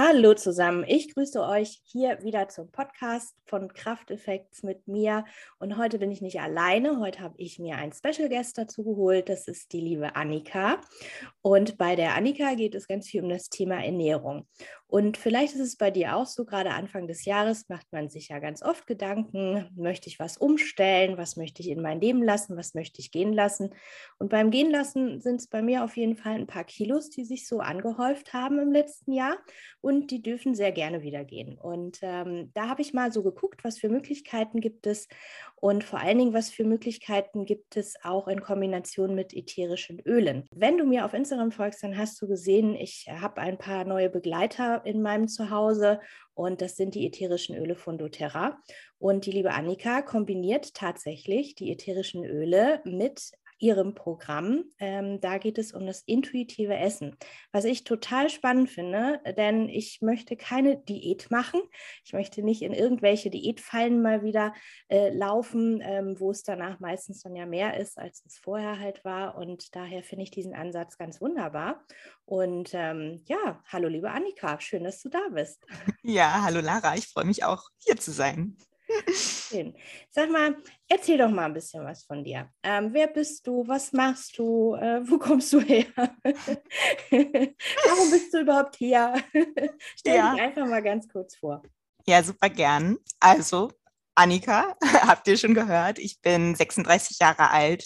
Hallo zusammen, ich grüße euch hier wieder zum Podcast von Krafteffekts mit mir. Und heute bin ich nicht alleine, heute habe ich mir einen Special Guest dazu geholt, das ist die liebe Annika. Und bei der Annika geht es ganz viel um das Thema Ernährung. Und vielleicht ist es bei dir auch so, gerade Anfang des Jahres macht man sich ja ganz oft Gedanken, möchte ich was umstellen, was möchte ich in mein Leben lassen, was möchte ich gehen lassen. Und beim Gehen lassen sind es bei mir auf jeden Fall ein paar Kilos, die sich so angehäuft haben im letzten Jahr und die dürfen sehr gerne wieder gehen. Und ähm, da habe ich mal so geguckt, was für Möglichkeiten gibt es und vor allen Dingen, was für Möglichkeiten gibt es auch in Kombination mit ätherischen Ölen. Wenn du mir auf Instagram folgst, dann hast du gesehen, ich habe ein paar neue Begleiter in meinem Zuhause und das sind die ätherischen Öle von doTERRA. Und die liebe Annika kombiniert tatsächlich die ätherischen Öle mit ihrem Programm. Ähm, da geht es um das intuitive Essen, was ich total spannend finde, denn ich möchte keine Diät machen. Ich möchte nicht in irgendwelche Diätfallen mal wieder äh, laufen, ähm, wo es danach meistens dann ja mehr ist, als es vorher halt war. Und daher finde ich diesen Ansatz ganz wunderbar. Und ähm, ja, hallo liebe Annika, schön, dass du da bist. Ja, hallo Lara, ich freue mich auch hier zu sein. Schön. Sag mal, erzähl doch mal ein bisschen was von dir. Ähm, wer bist du? Was machst du? Äh, wo kommst du her? Warum bist du überhaupt hier? Stell ja. dich einfach mal ganz kurz vor. Ja, super gern. Also, Annika, habt ihr schon gehört, ich bin 36 Jahre alt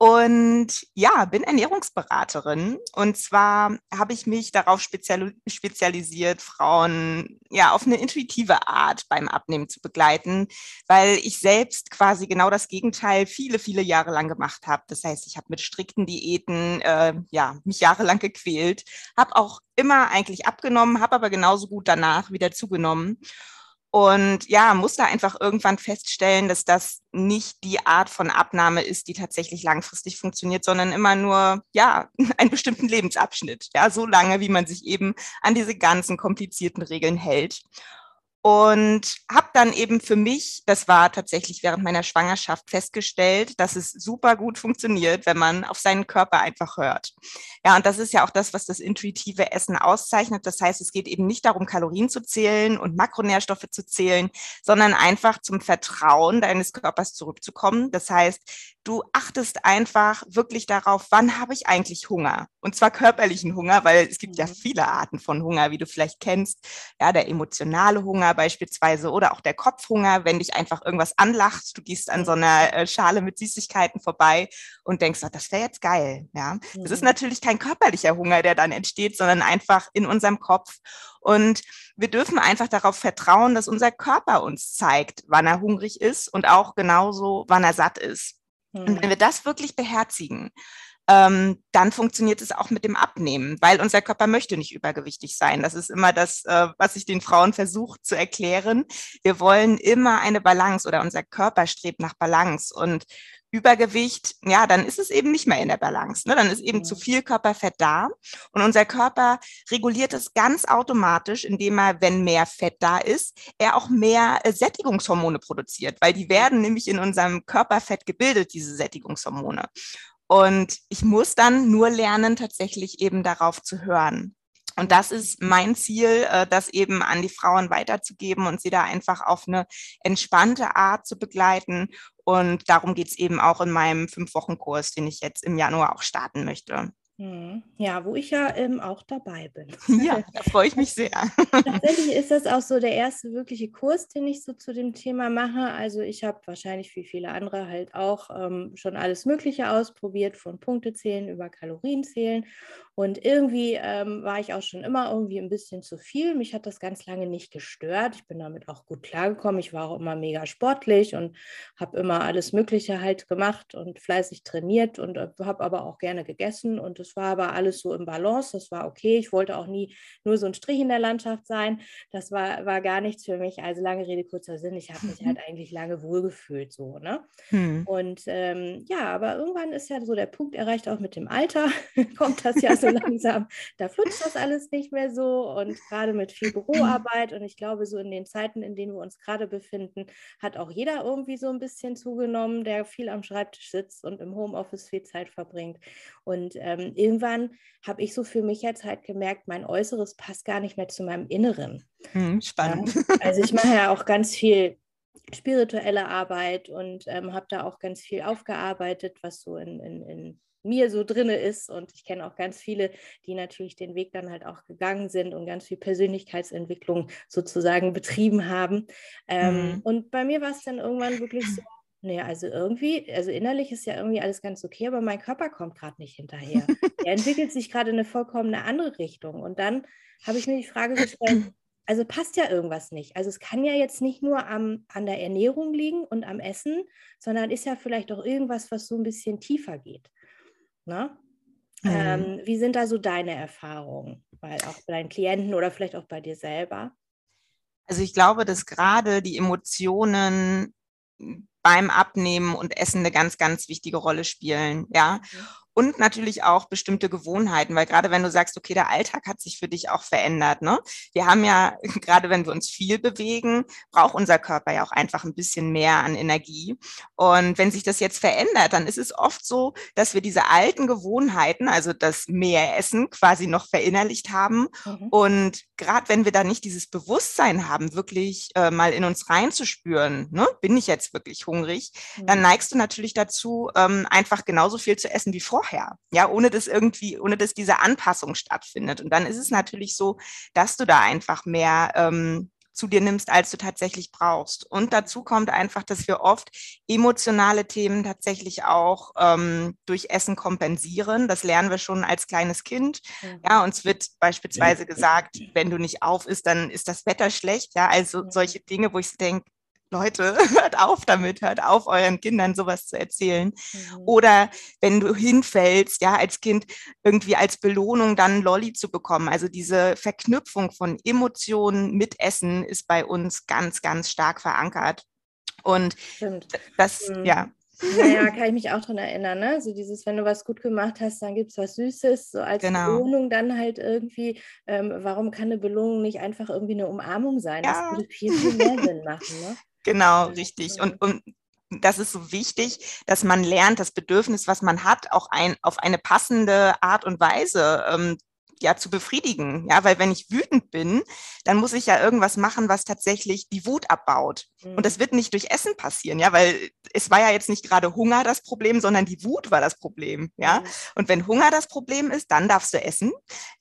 und ja, bin Ernährungsberaterin. Und zwar habe ich mich darauf spezial spezialisiert, Frauen ja auf eine intuitive Art beim Abnehmen zu begleiten, weil ich selbst quasi genau das Gegenteil viele, viele Jahre lang gemacht habe. Das heißt, ich habe mit strikten Diäten äh, ja mich jahrelang gequält, habe auch immer eigentlich abgenommen, habe aber genauso gut danach wieder zugenommen. Und ja, muss da einfach irgendwann feststellen, dass das nicht die Art von Abnahme ist, die tatsächlich langfristig funktioniert, sondern immer nur, ja, einen bestimmten Lebensabschnitt. Ja, so lange, wie man sich eben an diese ganzen komplizierten Regeln hält. Und habe dann eben für mich, das war tatsächlich während meiner Schwangerschaft festgestellt, dass es super gut funktioniert, wenn man auf seinen Körper einfach hört. Ja, und das ist ja auch das, was das intuitive Essen auszeichnet. Das heißt, es geht eben nicht darum, Kalorien zu zählen und Makronährstoffe zu zählen, sondern einfach zum Vertrauen deines Körpers zurückzukommen. Das heißt, du achtest einfach wirklich darauf, wann habe ich eigentlich Hunger? Und zwar körperlichen Hunger, weil es gibt ja mhm. viele Arten von Hunger, wie du vielleicht kennst. Ja, der emotionale Hunger beispielsweise oder auch der Kopfhunger, wenn dich einfach irgendwas anlacht, du gehst an so einer äh, Schale mit Süßigkeiten vorbei und denkst, oh, das wäre jetzt geil. Ja, das ist mhm. natürlich kein körperlicher Hunger, der dann entsteht, sondern einfach in unserem Kopf. Und wir dürfen einfach darauf vertrauen, dass unser Körper uns zeigt, wann er hungrig ist und auch genauso, wann er satt ist. Und wenn wir das wirklich beherzigen, ähm, dann funktioniert es auch mit dem Abnehmen, weil unser Körper möchte nicht übergewichtig sein. Das ist immer das, äh, was ich den Frauen versuche zu erklären. Wir wollen immer eine Balance oder unser Körper strebt nach Balance und Übergewicht, ja, dann ist es eben nicht mehr in der Balance. Ne? Dann ist eben mhm. zu viel Körperfett da. Und unser Körper reguliert es ganz automatisch, indem er, wenn mehr Fett da ist, er auch mehr äh, Sättigungshormone produziert, weil die werden nämlich in unserem Körperfett gebildet, diese Sättigungshormone. Und ich muss dann nur lernen, tatsächlich eben darauf zu hören. Und das ist mein Ziel, äh, das eben an die Frauen weiterzugeben und sie da einfach auf eine entspannte Art zu begleiten. Und darum geht es eben auch in meinem Fünf-Wochen-Kurs, den ich jetzt im Januar auch starten möchte. Hm. Ja, wo ich ja ähm, auch dabei bin. Ja, da freue ich mich sehr. Tatsächlich ist das auch so der erste wirkliche Kurs, den ich so zu dem Thema mache. Also ich habe wahrscheinlich wie viele andere halt auch ähm, schon alles Mögliche ausprobiert, von Punktezählen über Kalorienzählen. Und irgendwie ähm, war ich auch schon immer irgendwie ein bisschen zu viel. Mich hat das ganz lange nicht gestört. Ich bin damit auch gut klargekommen. Ich war auch immer mega sportlich und habe immer alles Mögliche halt gemacht und fleißig trainiert und äh, habe aber auch gerne gegessen. Und das war aber alles so im Balance. Das war okay. Ich wollte auch nie nur so ein Strich in der Landschaft sein. Das war, war gar nichts für mich. Also lange Rede, kurzer Sinn. Ich habe mich halt eigentlich lange wohlgefühlt so. Ne? Hm. Und ähm, ja, aber irgendwann ist ja so der Punkt erreicht, auch mit dem Alter kommt das ja so so langsam, da flutscht das alles nicht mehr so und gerade mit viel Büroarbeit und ich glaube, so in den Zeiten, in denen wir uns gerade befinden, hat auch jeder irgendwie so ein bisschen zugenommen, der viel am Schreibtisch sitzt und im Homeoffice viel Zeit verbringt. Und ähm, irgendwann habe ich so für mich jetzt halt gemerkt, mein Äußeres passt gar nicht mehr zu meinem Inneren. Hm, spannend. Ja? Also ich mache ja auch ganz viel spirituelle Arbeit und ähm, habe da auch ganz viel aufgearbeitet, was so in, in, in mir so drinne ist. Und ich kenne auch ganz viele, die natürlich den Weg dann halt auch gegangen sind und ganz viel Persönlichkeitsentwicklung sozusagen betrieben haben. Ähm, mhm. Und bei mir war es dann irgendwann wirklich so, naja, also irgendwie, also innerlich ist ja irgendwie alles ganz okay, aber mein Körper kommt gerade nicht hinterher. er entwickelt sich gerade in eine vollkommen andere Richtung. Und dann habe ich mir die Frage gestellt, also passt ja irgendwas nicht. Also es kann ja jetzt nicht nur am, an der Ernährung liegen und am Essen, sondern ist ja vielleicht auch irgendwas, was so ein bisschen tiefer geht. Ne? Mhm. Ähm, wie sind da so deine Erfahrungen? Weil auch bei deinen Klienten oder vielleicht auch bei dir selber? Also ich glaube, dass gerade die Emotionen beim Abnehmen und Essen eine ganz, ganz wichtige Rolle spielen. Ja. Und natürlich auch bestimmte Gewohnheiten, weil gerade wenn du sagst, okay, der Alltag hat sich für dich auch verändert. Ne? Wir haben ja, gerade wenn wir uns viel bewegen, braucht unser Körper ja auch einfach ein bisschen mehr an Energie. Und wenn sich das jetzt verändert, dann ist es oft so, dass wir diese alten Gewohnheiten, also das Meeressen quasi noch verinnerlicht haben. Mhm. Und gerade wenn wir da nicht dieses Bewusstsein haben, wirklich äh, mal in uns reinzuspüren, ne? bin ich jetzt wirklich hungrig, mhm. dann neigst du natürlich dazu, ähm, einfach genauso viel zu essen wie vorher vorher, ja, ohne dass irgendwie, ohne dass diese Anpassung stattfindet. Und dann ist es natürlich so, dass du da einfach mehr ähm, zu dir nimmst, als du tatsächlich brauchst. Und dazu kommt einfach, dass wir oft emotionale Themen tatsächlich auch ähm, durch Essen kompensieren. Das lernen wir schon als kleines Kind. Mhm. Ja, uns wird beispielsweise gesagt, wenn du nicht auf isst, dann ist das Wetter schlecht. Ja, also solche Dinge, wo ich denke, Leute, hört auf damit, hört auf, euren Kindern sowas zu erzählen. Mhm. Oder wenn du hinfällst, ja, als Kind irgendwie als Belohnung dann Lolli zu bekommen. Also diese Verknüpfung von Emotionen mit Essen ist bei uns ganz, ganz stark verankert. Und Stimmt. das, mhm. ja. Naja, kann ich mich auch daran erinnern, ne? So dieses, wenn du was gut gemacht hast, dann gibt es was Süßes, so als genau. Belohnung dann halt irgendwie. Ähm, warum kann eine Belohnung nicht einfach irgendwie eine Umarmung sein? Ja. Das würde viel, viel mehr Sinn machen, ne? Genau, richtig. Und, und das ist so wichtig, dass man lernt, das Bedürfnis, was man hat, auch ein, auf eine passende Art und Weise ähm, ja zu befriedigen. Ja, weil wenn ich wütend bin, dann muss ich ja irgendwas machen, was tatsächlich die Wut abbaut. Mhm. Und das mhm. wird nicht durch Essen passieren, ja, weil es war ja jetzt nicht gerade Hunger das Problem, sondern die Wut war das Problem, ja. Mhm. Und wenn Hunger das Problem ist, dann darfst du essen.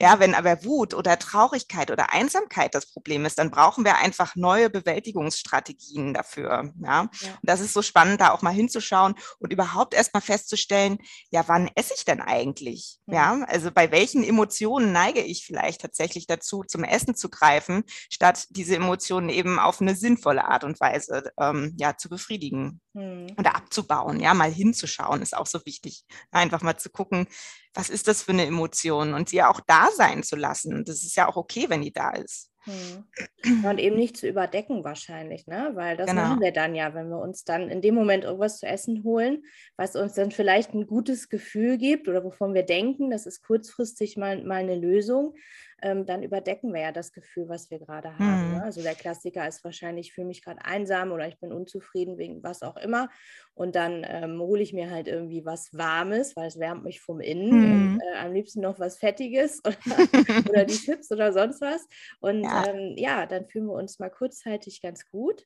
Ja, wenn aber Wut oder Traurigkeit oder Einsamkeit das Problem ist, dann brauchen wir einfach neue Bewältigungsstrategien dafür, ja. ja. Und das ist so spannend, da auch mal hinzuschauen und überhaupt erstmal festzustellen, ja, wann esse ich denn eigentlich? Mhm. Ja, also bei welchen Emotionen neige ich vielleicht tatsächlich dazu, zum Essen zu greifen, statt diese Emotionen eben auf eine sinnvolle Art und Weise ähm, ja, zu befriedigen hm. oder abzubauen. Ja, mal hinzuschauen ist auch so wichtig. Einfach mal zu gucken, was ist das für eine Emotion und sie auch da sein zu lassen. Das ist ja auch okay, wenn die da ist. Hm. Und eben nicht zu überdecken wahrscheinlich, ne? Weil das genau. machen wir dann ja, wenn wir uns dann in dem Moment irgendwas zu essen holen, was uns dann vielleicht ein gutes Gefühl gibt oder wovon wir denken, das ist kurzfristig mal, mal eine Lösung ähm, dann überdecken wir ja das Gefühl, was wir gerade haben. Mhm. Ne? Also der Klassiker ist wahrscheinlich, ich fühle mich gerade einsam oder ich bin unzufrieden wegen was auch immer. Und dann ähm, hole ich mir halt irgendwie was Warmes, weil es wärmt mich vom Innen. Mhm. Und, äh, am liebsten noch was Fettiges oder, oder die Chips oder sonst was. Und ja. Ähm, ja, dann fühlen wir uns mal kurzzeitig ganz gut.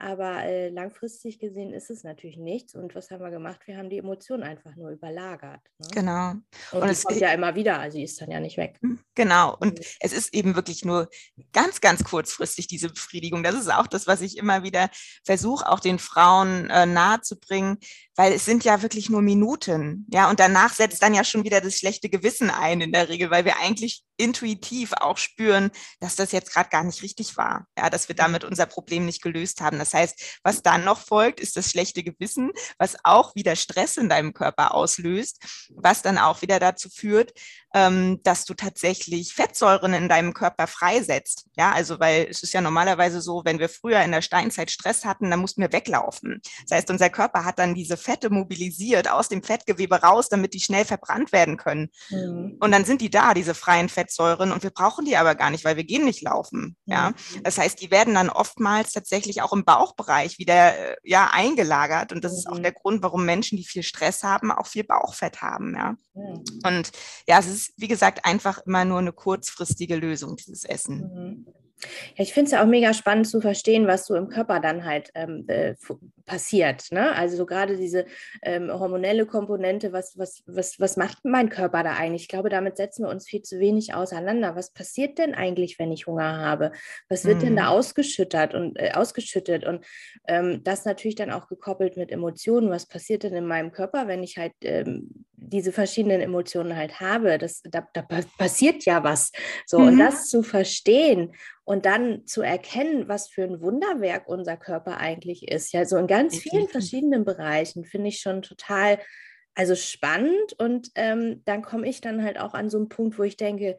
Aber äh, langfristig gesehen ist es natürlich nichts. Und was haben wir gemacht? Wir haben die Emotionen einfach nur überlagert. Ne? Genau. Und, und es kommt ja immer wieder, also die ist dann ja nicht weg. Hm, genau. Und mhm. es ist eben wirklich nur ganz, ganz kurzfristig diese Befriedigung. Das ist auch das, was ich immer wieder versuche, auch den Frauen äh, nahezubringen, weil es sind ja wirklich nur Minuten. Ja, und danach setzt dann ja schon wieder das schlechte Gewissen ein in der Regel, weil wir eigentlich intuitiv auch spüren, dass das jetzt gerade gar nicht richtig war. Ja, dass wir damit unser Problem nicht gelöst haben. Das heißt, was dann noch folgt, ist das schlechte Gewissen, was auch wieder Stress in deinem Körper auslöst, was dann auch wieder dazu führt, ähm, dass du tatsächlich Fettsäuren in deinem Körper freisetzt. Ja, also weil es ist ja normalerweise so, wenn wir früher in der Steinzeit Stress hatten, dann mussten wir weglaufen. Das heißt, unser Körper hat dann diese Fette mobilisiert aus dem Fettgewebe raus, damit die schnell verbrannt werden können. Mhm. Und dann sind die da, diese freien Fettsäuren, und wir brauchen die aber gar nicht, weil wir gehen nicht laufen. Mhm. Ja, das heißt, die werden dann oftmals tatsächlich auch im Bauchbereich wieder äh, ja eingelagert. Und das mhm. ist auch mhm. der Grund, warum Menschen, die viel Stress haben, auch viel Bauchfett haben. Ja. Mhm. Und ja, es ist, wie gesagt, einfach immer nur eine kurzfristige Lösung, dieses Essen. Ja, ich finde es ja auch mega spannend zu verstehen, was so im Körper dann halt ähm, äh, passiert. Ne? Also so gerade diese ähm, hormonelle Komponente, was, was, was, was macht mein Körper da eigentlich? Ich glaube, damit setzen wir uns viel zu wenig auseinander. Was passiert denn eigentlich, wenn ich Hunger habe? Was wird mhm. denn da mhm. ausgeschüttet und äh, ausgeschüttet? Und ähm, das natürlich dann auch gekoppelt mit Emotionen. Was passiert denn in meinem Körper, wenn ich halt ähm, diese verschiedenen Emotionen halt habe? Das, da, da passiert ja was. So, mhm. und das zu verstehen und dann zu erkennen, was für ein Wunderwerk unser Körper eigentlich ist. Ja, so in ganz vielen verschiedenen Bereichen finde ich schon total, also spannend. Und ähm, dann komme ich dann halt auch an so einen Punkt, wo ich denke,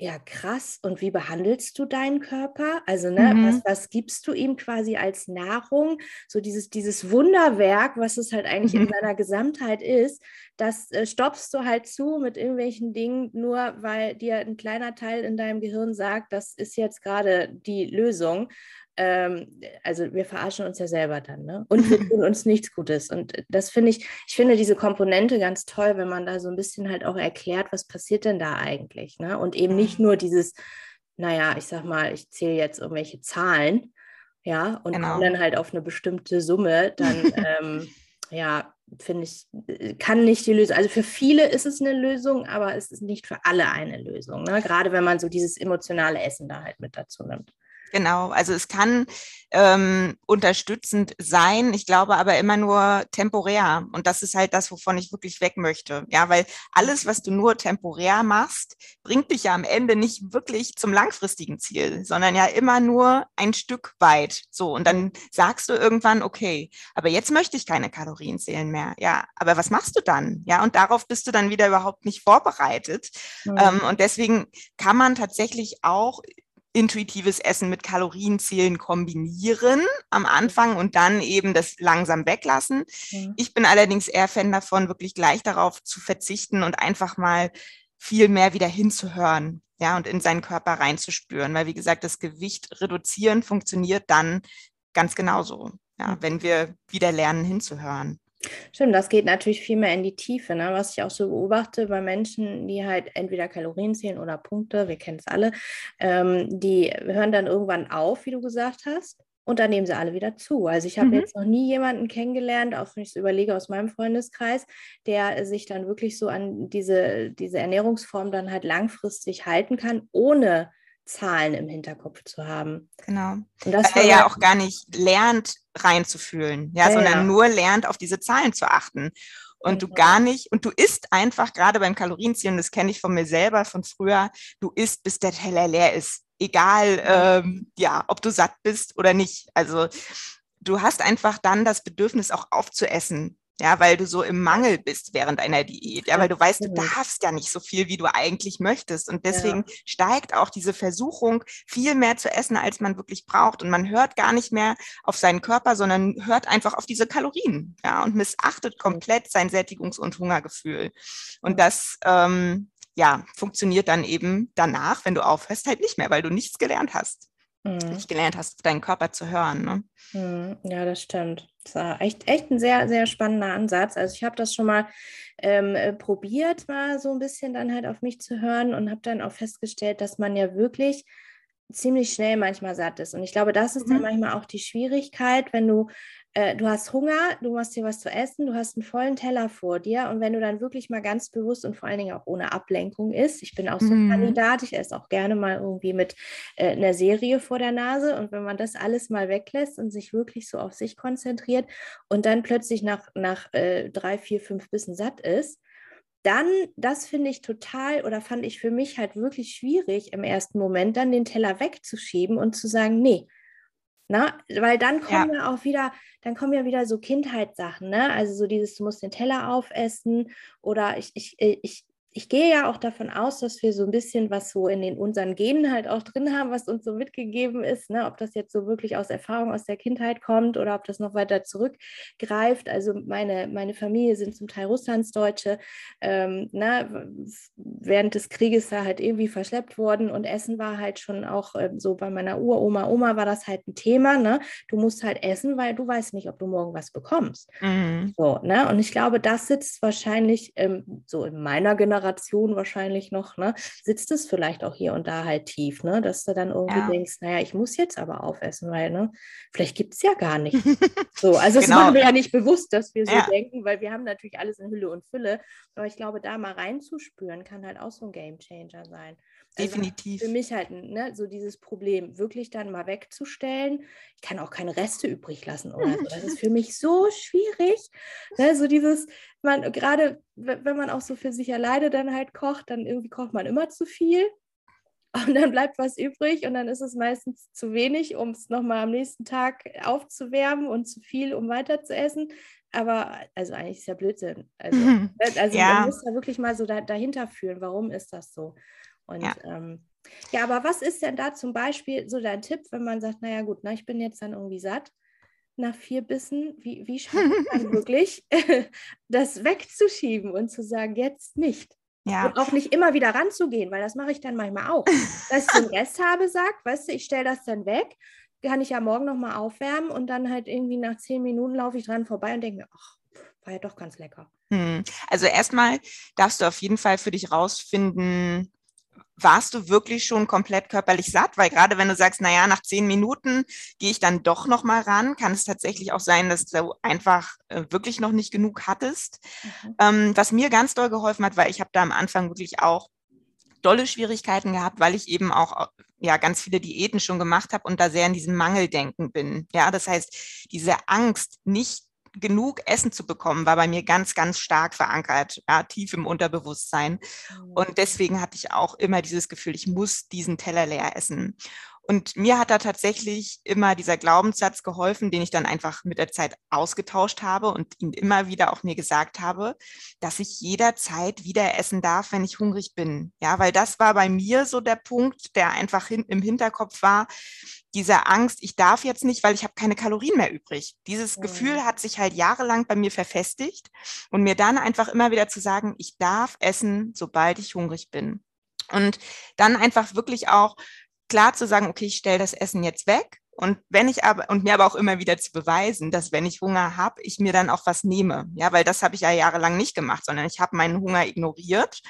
ja, krass. Und wie behandelst du deinen Körper? Also, ne, mhm. was, was gibst du ihm quasi als Nahrung? So dieses, dieses Wunderwerk, was es halt eigentlich mhm. in seiner Gesamtheit ist, das äh, stopfst du halt zu mit irgendwelchen Dingen, nur weil dir ein kleiner Teil in deinem Gehirn sagt, das ist jetzt gerade die Lösung ähm, also wir verarschen uns ja selber dann, ne? Und wir tun uns nichts Gutes. Und das finde ich, ich finde diese Komponente ganz toll, wenn man da so ein bisschen halt auch erklärt, was passiert denn da eigentlich, ne? Und eben nicht nur dieses, naja, ich sag mal, ich zähle jetzt irgendwelche Zahlen, ja, und genau. komme dann halt auf eine bestimmte Summe, dann ähm, ja, finde ich, kann nicht die Lösung. Also für viele ist es eine Lösung, aber es ist nicht für alle eine Lösung. Ne? Gerade wenn man so dieses emotionale Essen da halt mit dazu nimmt. Genau, also es kann ähm, unterstützend sein, ich glaube aber immer nur temporär. Und das ist halt das, wovon ich wirklich weg möchte. Ja, weil alles, was du nur temporär machst, bringt dich ja am Ende nicht wirklich zum langfristigen Ziel, sondern ja immer nur ein Stück weit. So, und dann sagst du irgendwann, okay, aber jetzt möchte ich keine Kalorien zählen mehr. Ja, aber was machst du dann? Ja, und darauf bist du dann wieder überhaupt nicht vorbereitet. Mhm. Ähm, und deswegen kann man tatsächlich auch intuitives Essen mit Kalorienzählen kombinieren am Anfang und dann eben das langsam weglassen. Mhm. Ich bin allerdings eher Fan davon, wirklich gleich darauf zu verzichten und einfach mal viel mehr wieder hinzuhören, ja, und in seinen Körper reinzuspüren, weil wie gesagt, das Gewicht reduzieren funktioniert dann ganz genauso, ja, mhm. wenn wir wieder lernen hinzuhören. Stimmt, das geht natürlich viel mehr in die Tiefe, ne? was ich auch so beobachte bei Menschen, die halt entweder Kalorien zählen oder Punkte, wir kennen es alle, ähm, die hören dann irgendwann auf, wie du gesagt hast, und dann nehmen sie alle wieder zu. Also ich habe mhm. jetzt noch nie jemanden kennengelernt, auch wenn ich es überlege aus meinem Freundeskreis, der sich dann wirklich so an diese, diese Ernährungsform dann halt langfristig halten kann, ohne Zahlen im Hinterkopf zu haben. Genau. Und das Weil er ja auch gar nicht lernt, reinzufühlen, ja, ja sondern ja. nur lernt, auf diese Zahlen zu achten. Und mhm. du gar nicht, und du isst einfach, gerade beim Kalorienzielen, das kenne ich von mir selber von früher, du isst, bis der Teller leer ist. Egal, ähm, ja, ob du satt bist oder nicht. Also du hast einfach dann das Bedürfnis auch aufzuessen ja, weil du so im Mangel bist während einer Diät, ja, weil du weißt, du darfst ja nicht so viel, wie du eigentlich möchtest. Und deswegen ja. steigt auch diese Versuchung, viel mehr zu essen, als man wirklich braucht. Und man hört gar nicht mehr auf seinen Körper, sondern hört einfach auf diese Kalorien, ja, und missachtet komplett sein Sättigungs- und Hungergefühl. Und das, ähm, ja, funktioniert dann eben danach, wenn du aufhörst, halt nicht mehr, weil du nichts gelernt hast. Mhm. Nicht gelernt hast, deinen Körper zu hören. Ne? Mhm. Ja, das stimmt. Das war echt, echt ein sehr, sehr spannender Ansatz. Also ich habe das schon mal ähm, äh, probiert, mal so ein bisschen dann halt auf mich zu hören und habe dann auch festgestellt, dass man ja wirklich ziemlich schnell manchmal satt ist. Und ich glaube, das ist mhm. dann manchmal auch die Schwierigkeit, wenn du äh, du hast Hunger, du machst dir was zu essen, du hast einen vollen Teller vor dir und wenn du dann wirklich mal ganz bewusst und vor allen Dingen auch ohne Ablenkung isst, ich bin auch so ein mhm. Kandidat, ich esse auch gerne mal irgendwie mit äh, einer Serie vor der Nase und wenn man das alles mal weglässt und sich wirklich so auf sich konzentriert und dann plötzlich nach, nach äh, drei, vier, fünf Bissen satt ist, dann, das finde ich total oder fand ich für mich halt wirklich schwierig im ersten Moment, dann den Teller wegzuschieben und zu sagen, nee, na, weil dann kommen ja. ja. auch wieder, dann kommen ja wieder so Kindheitssachen, ne? Also so dieses, du musst den Teller aufessen oder ich, ich, äh, ich ich gehe ja auch davon aus, dass wir so ein bisschen was so in den unseren Genen halt auch drin haben, was uns so mitgegeben ist, ne? ob das jetzt so wirklich aus Erfahrung aus der Kindheit kommt oder ob das noch weiter zurückgreift. Also meine, meine Familie sind zum Teil Russlandsdeutsche, ähm, ne? während des Krieges da halt irgendwie verschleppt worden und Essen war halt schon auch äh, so bei meiner Uroma, Oma war das halt ein Thema. Ne? Du musst halt essen, weil du weißt nicht, ob du morgen was bekommst. Mhm. So, ne? Und ich glaube, das sitzt wahrscheinlich ähm, so in meiner Generation Generation wahrscheinlich noch, ne, sitzt es vielleicht auch hier und da halt tief, ne, dass du dann irgendwie ja. denkst, naja, ich muss jetzt aber aufessen, weil, ne, vielleicht gibt es ja gar nicht. so, also genau. das machen wir ja nicht bewusst, dass wir so ja. denken, weil wir haben natürlich alles in Hülle und Fülle, aber ich glaube, da mal reinzuspüren, kann halt auch so ein Game Changer sein. Also Definitiv. Für mich halt ne, so dieses Problem wirklich dann mal wegzustellen. Ich kann auch keine Reste übrig lassen oder so. Das ist für mich so schwierig. Ne, so dieses, man gerade wenn man auch so für sich alleine dann halt kocht, dann irgendwie kocht man immer zu viel. Und dann bleibt was übrig und dann ist es meistens zu wenig, um es nochmal am nächsten Tag aufzuwärmen und zu viel, um weiter zu essen. Aber also eigentlich ist ja Blödsinn. Also, ne, also ja. man muss da wirklich mal so da, dahinter fühlen, warum ist das so? Und ja. Ähm, ja, aber was ist denn da zum Beispiel so dein Tipp, wenn man sagt, naja gut, na, ich bin jetzt dann irgendwie satt nach vier Bissen, wie, wie schafft man wirklich, das wegzuschieben und zu sagen, jetzt nicht? Ja. Und auch nicht immer wieder ranzugehen, weil das mache ich dann manchmal auch. Dass ich den Rest habe, sagt, weißt du, ich stelle das dann weg, kann ich ja morgen nochmal aufwärmen und dann halt irgendwie nach zehn Minuten laufe ich dran vorbei und denke mir, ach, war ja doch ganz lecker. Hm. Also erstmal darfst du auf jeden Fall für dich rausfinden, warst du wirklich schon komplett körperlich satt? Weil gerade wenn du sagst, naja, nach zehn Minuten gehe ich dann doch noch mal ran, kann es tatsächlich auch sein, dass du einfach äh, wirklich noch nicht genug hattest. Mhm. Ähm, was mir ganz doll geholfen hat, weil ich habe da am Anfang wirklich auch dolle Schwierigkeiten gehabt, weil ich eben auch ja ganz viele Diäten schon gemacht habe und da sehr in diesem Mangeldenken bin. Ja, das heißt, diese Angst, nicht genug Essen zu bekommen, war bei mir ganz, ganz stark verankert, ja, tief im Unterbewusstsein. Und mhm. deswegen hatte ich auch immer dieses Gefühl, ich muss diesen Teller leer essen. Und mir hat da tatsächlich immer dieser Glaubenssatz geholfen, den ich dann einfach mit der Zeit ausgetauscht habe und ihn immer wieder auch mir gesagt habe, dass ich jederzeit wieder essen darf, wenn ich hungrig bin. Ja, weil das war bei mir so der Punkt, der einfach hin, im Hinterkopf war, diese Angst, ich darf jetzt nicht, weil ich habe keine Kalorien mehr übrig. Dieses mhm. Gefühl hat sich halt jahrelang bei mir verfestigt und mir dann einfach immer wieder zu sagen, ich darf essen, sobald ich hungrig bin. Und dann einfach wirklich auch klar zu sagen, okay, ich stelle das Essen jetzt weg. Und wenn ich aber, und mir aber auch immer wieder zu beweisen, dass wenn ich Hunger habe, ich mir dann auch was nehme. Ja, weil das habe ich ja jahrelang nicht gemacht, sondern ich habe meinen Hunger ignoriert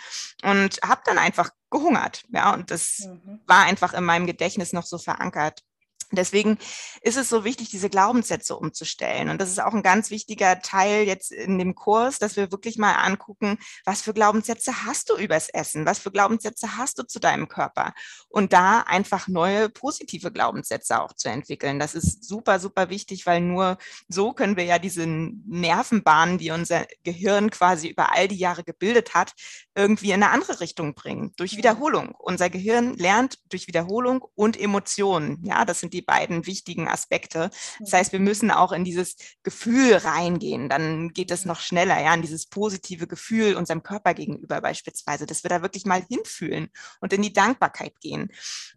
und habe dann einfach gehungert. Ja, und das mhm. war einfach in meinem Gedächtnis noch so verankert. Deswegen ist es so wichtig, diese Glaubenssätze umzustellen. Und das ist auch ein ganz wichtiger Teil jetzt in dem Kurs, dass wir wirklich mal angucken, was für Glaubenssätze hast du übers Essen? Was für Glaubenssätze hast du zu deinem Körper? Und da einfach neue positive Glaubenssätze auch zu entwickeln. Das ist super, super wichtig, weil nur so können wir ja diese Nervenbahnen, die unser Gehirn quasi über all die Jahre gebildet hat, irgendwie in eine andere Richtung bringen. Durch Wiederholung. Unser Gehirn lernt durch Wiederholung und Emotionen. Ja, das sind die die beiden wichtigen Aspekte. Das heißt, wir müssen auch in dieses Gefühl reingehen. Dann geht es noch schneller, ja, in dieses positive Gefühl unserem Körper gegenüber beispielsweise, dass wir da wirklich mal hinfühlen und in die Dankbarkeit gehen.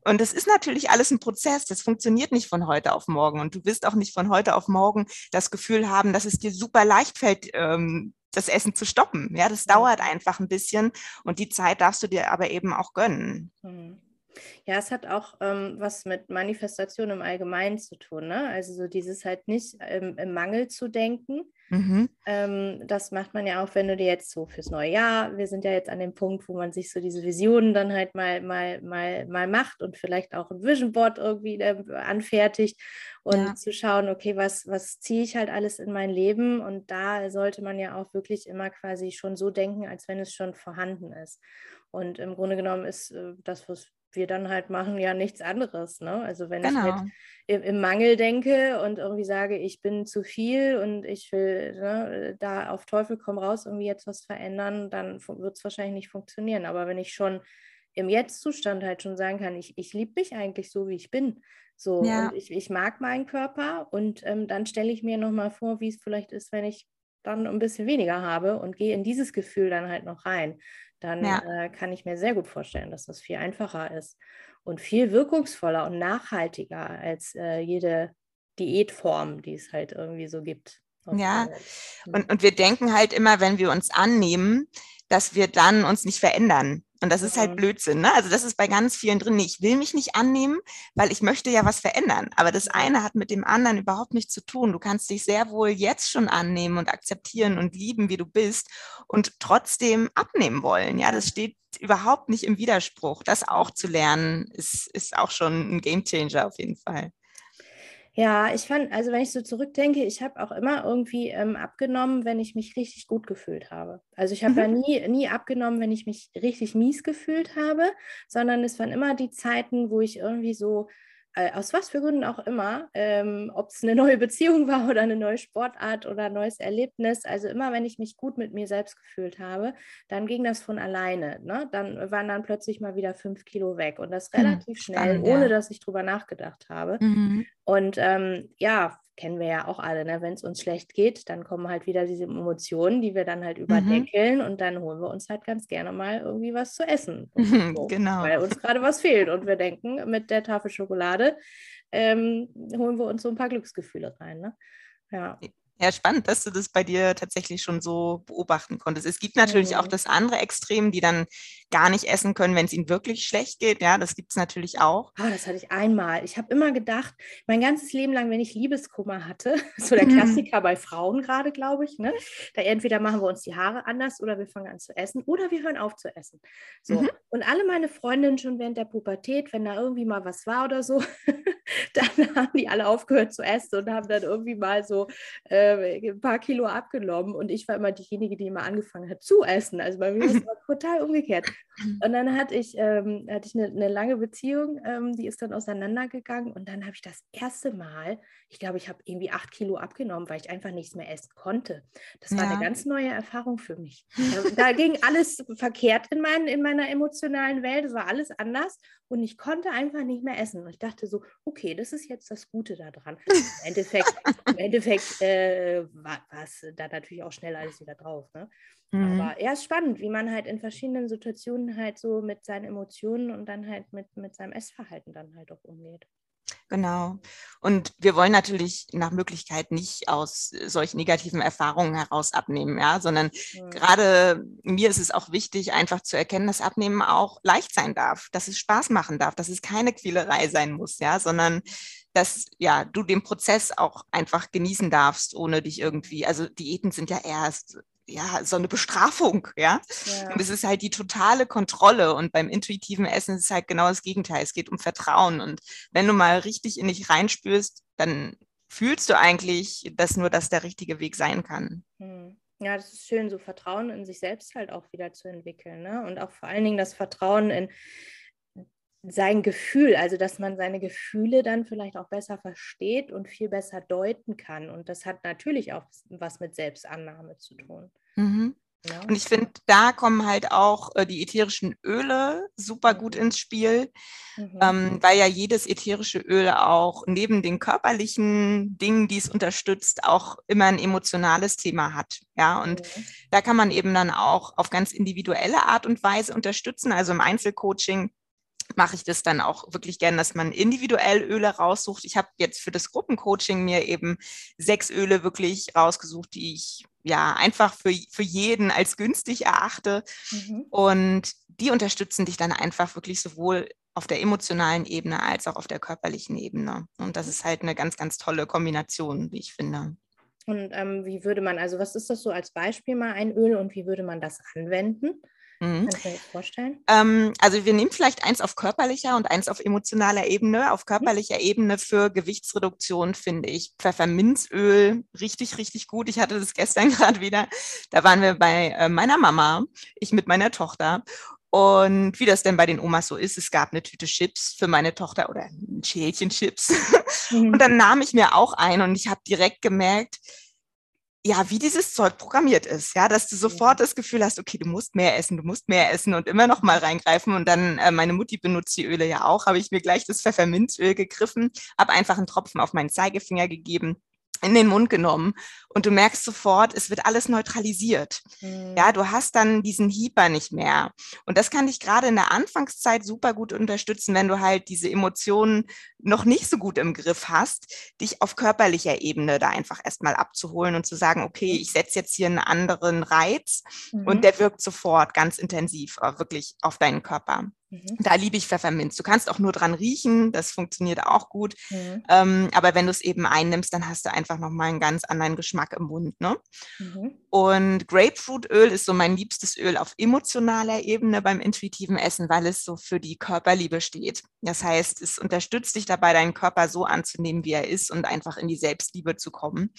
Und es ist natürlich alles ein Prozess. Das funktioniert nicht von heute auf morgen. Und du wirst auch nicht von heute auf morgen das Gefühl haben, dass es dir super leicht fällt, ähm, das Essen zu stoppen. Ja, das dauert einfach ein bisschen und die Zeit darfst du dir aber eben auch gönnen. Mhm. Ja, es hat auch ähm, was mit Manifestation im Allgemeinen zu tun. Ne? Also so dieses halt nicht ähm, im Mangel zu denken. Mhm. Ähm, das macht man ja auch, wenn du dir jetzt so fürs neue Jahr, wir sind ja jetzt an dem Punkt, wo man sich so diese Visionen dann halt mal, mal, mal, mal macht und vielleicht auch ein Vision Board irgendwie äh, anfertigt und ja. zu schauen, okay, was, was ziehe ich halt alles in mein Leben? Und da sollte man ja auch wirklich immer quasi schon so denken, als wenn es schon vorhanden ist. Und im Grunde genommen ist äh, das, was wir dann halt machen ja nichts anderes. Ne? Also wenn genau. ich halt im, im, Mangel denke und irgendwie sage, ich bin zu viel und ich will ne, da auf Teufel komm raus irgendwie jetzt was verändern, dann wird es wahrscheinlich nicht funktionieren. Aber wenn ich schon im Jetzt-Zustand halt schon sagen kann, ich, ich liebe mich eigentlich so, wie ich bin. So, ja. und ich, ich mag meinen Körper und ähm, dann stelle ich mir nochmal vor, wie es vielleicht ist, wenn ich dann ein bisschen weniger habe und gehe in dieses Gefühl dann halt noch rein dann ja. äh, kann ich mir sehr gut vorstellen, dass das viel einfacher ist und viel wirkungsvoller und nachhaltiger als äh, jede Diätform, die es halt irgendwie so gibt. Ja, und, und wir denken halt immer, wenn wir uns annehmen, dass wir dann uns nicht verändern. Und das ist halt Blödsinn. Ne? Also das ist bei ganz vielen drin. Ich will mich nicht annehmen, weil ich möchte ja was verändern. Aber das eine hat mit dem anderen überhaupt nichts zu tun. Du kannst dich sehr wohl jetzt schon annehmen und akzeptieren und lieben, wie du bist und trotzdem abnehmen wollen. Ja, das steht überhaupt nicht im Widerspruch. Das auch zu lernen, ist, ist auch schon ein Gamechanger auf jeden Fall. Ja, ich fand, also wenn ich so zurückdenke, ich habe auch immer irgendwie ähm, abgenommen, wenn ich mich richtig gut gefühlt habe. Also ich habe mhm. ja nie, nie abgenommen, wenn ich mich richtig mies gefühlt habe, sondern es waren immer die Zeiten, wo ich irgendwie so aus was für Gründen auch immer, ähm, ob es eine neue Beziehung war oder eine neue Sportart oder ein neues Erlebnis, also immer wenn ich mich gut mit mir selbst gefühlt habe, dann ging das von alleine. Ne? Dann waren dann plötzlich mal wieder fünf Kilo weg und das hm, relativ hm, schnell, spannend, ohne ja. dass ich drüber nachgedacht habe. Mhm. Und ähm, ja, kennen wir ja auch alle, ne? wenn es uns schlecht geht, dann kommen halt wieder diese Emotionen, die wir dann halt mhm. überdeckeln mhm. und dann holen wir uns halt ganz gerne mal irgendwie was zu essen. So, genau. Weil uns gerade was fehlt und wir denken, mit der Tafel Schokolade ähm, holen wir uns so ein paar Glücksgefühle rein. Ne? Ja. Ja, spannend, dass du das bei dir tatsächlich schon so beobachten konntest. Es gibt natürlich mhm. auch das andere Extrem, die dann gar nicht essen können, wenn es ihnen wirklich schlecht geht. Ja, das gibt es natürlich auch. Ah, das hatte ich einmal. Ich habe immer gedacht, mein ganzes Leben lang, wenn ich Liebeskummer hatte, so der mhm. Klassiker bei Frauen gerade, glaube ich, ne? da entweder machen wir uns die Haare anders oder wir fangen an zu essen oder wir hören auf zu essen. So. Mhm. Und alle meine Freundinnen schon während der Pubertät, wenn da irgendwie mal was war oder so, dann haben die alle aufgehört zu essen und haben dann irgendwie mal so äh, ein paar Kilo abgenommen und ich war immer diejenige, die immer angefangen hat zu essen. Also bei mir ist es total umgekehrt. Und dann hatte ich, ähm, hatte ich eine, eine lange Beziehung, ähm, die ist dann auseinandergegangen und dann habe ich das erste Mal, ich glaube, ich habe irgendwie acht Kilo abgenommen, weil ich einfach nichts mehr essen konnte. Das war ja. eine ganz neue Erfahrung für mich. da ging alles verkehrt in, mein, in meiner emotionalen Welt, es war alles anders und ich konnte einfach nicht mehr essen. Und ich dachte so, okay, das ist jetzt das Gute daran. Im Endeffekt, im Endeffekt äh, war es da natürlich auch schnell alles wieder drauf. Ne? Mhm. Aber ja, ist spannend, wie man halt in verschiedenen Situationen halt so mit seinen Emotionen und dann halt mit, mit seinem Essverhalten dann halt auch umgeht. Genau. Und wir wollen natürlich nach Möglichkeit nicht aus solchen negativen Erfahrungen heraus abnehmen, ja, sondern ja. gerade mir ist es auch wichtig, einfach zu erkennen, dass Abnehmen auch leicht sein darf, dass es Spaß machen darf, dass es keine Quälerei sein muss, ja, sondern dass ja du den Prozess auch einfach genießen darfst, ohne dich irgendwie, also Diäten sind ja erst ja, so eine Bestrafung, ja? ja. Und es ist halt die totale Kontrolle. Und beim intuitiven Essen ist es halt genau das Gegenteil. Es geht um Vertrauen. Und wenn du mal richtig in dich reinspürst, dann fühlst du eigentlich, dass nur das der richtige Weg sein kann. Hm. Ja, das ist schön, so Vertrauen in sich selbst halt auch wieder zu entwickeln. Ne? Und auch vor allen Dingen das Vertrauen in sein Gefühl, also dass man seine Gefühle dann vielleicht auch besser versteht und viel besser deuten kann. Und das hat natürlich auch was mit Selbstannahme zu tun. Mhm. Ja. Und ich finde, da kommen halt auch äh, die ätherischen Öle super gut ins Spiel, mhm. ähm, weil ja jedes ätherische Öl auch neben den körperlichen Dingen, die es unterstützt, auch immer ein emotionales Thema hat. Ja, und mhm. da kann man eben dann auch auf ganz individuelle Art und Weise unterstützen. Also im Einzelcoaching mache ich das dann auch wirklich gern, dass man individuell Öle raussucht. Ich habe jetzt für das Gruppencoaching mir eben sechs Öle wirklich rausgesucht, die ich ja einfach für, für jeden als günstig erachte. Mhm. Und die unterstützen dich dann einfach wirklich sowohl auf der emotionalen Ebene als auch auf der körperlichen Ebene. Und das ist halt eine ganz, ganz tolle Kombination, wie ich finde. Und ähm, wie würde man, also was ist das so als Beispiel mal ein Öl und wie würde man das anwenden? Mhm. Kannst du dir das vorstellen? Ähm, also wir nehmen vielleicht eins auf körperlicher und eins auf emotionaler Ebene. Auf mhm. körperlicher mhm. Ebene für Gewichtsreduktion finde ich Pfefferminzöl richtig, richtig gut. Ich hatte das gestern gerade wieder. Da waren wir bei äh, meiner Mama, ich mit meiner Tochter. Und wie das denn bei den Omas so ist, es gab eine Tüte Chips für meine Tochter oder ein Schälchen Chips. Mhm. Und dann nahm ich mir auch ein und ich habe direkt gemerkt, ja, wie dieses Zeug programmiert ist, ja, dass du sofort das Gefühl hast, okay, du musst mehr essen, du musst mehr essen und immer noch mal reingreifen. Und dann, äh, meine Mutti benutzt die Öle ja auch, habe ich mir gleich das Pfefferminzöl gegriffen, habe einfach einen Tropfen auf meinen Zeigefinger gegeben in den Mund genommen und du merkst sofort, es wird alles neutralisiert. Mhm. Ja, du hast dann diesen Hieper nicht mehr. Und das kann dich gerade in der Anfangszeit super gut unterstützen, wenn du halt diese Emotionen noch nicht so gut im Griff hast, dich auf körperlicher Ebene da einfach erstmal abzuholen und zu sagen, okay, ich setze jetzt hier einen anderen Reiz mhm. und der wirkt sofort ganz intensiv äh, wirklich auf deinen Körper. Mhm. Da liebe ich Pfefferminz. Du kannst auch nur dran riechen, das funktioniert auch gut. Mhm. Ähm, aber wenn du es eben einnimmst, dann hast du einfach nochmal einen ganz anderen Geschmack im Mund. Ne? Mhm. Und Grapefruitöl ist so mein liebstes Öl auf emotionaler Ebene beim intuitiven Essen, weil es so für die Körperliebe steht. Das heißt, es unterstützt dich dabei, deinen Körper so anzunehmen, wie er ist und einfach in die Selbstliebe zu kommen.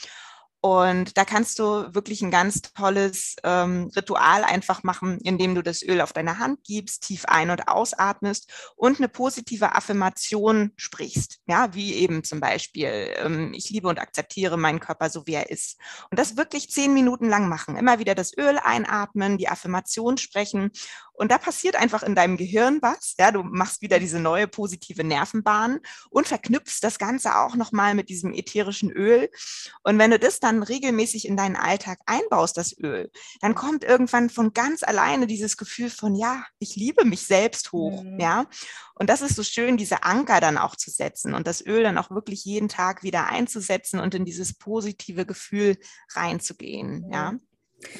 Und da kannst du wirklich ein ganz tolles ähm, Ritual einfach machen, indem du das Öl auf deine Hand gibst, tief ein- und ausatmest und eine positive Affirmation sprichst. Ja, wie eben zum Beispiel, ähm, ich liebe und akzeptiere meinen Körper so, wie er ist. Und das wirklich zehn Minuten lang machen. Immer wieder das Öl einatmen, die Affirmation sprechen und da passiert einfach in deinem Gehirn was. Ja, du machst wieder diese neue positive Nervenbahn und verknüpfst das Ganze auch nochmal mit diesem ätherischen Öl. Und wenn du das dann regelmäßig in deinen Alltag einbaust, das Öl, dann kommt irgendwann von ganz alleine dieses Gefühl von, ja, ich liebe mich selbst hoch. Mhm. Ja. Und das ist so schön, diese Anker dann auch zu setzen und das Öl dann auch wirklich jeden Tag wieder einzusetzen und in dieses positive Gefühl reinzugehen. Mhm. Ja.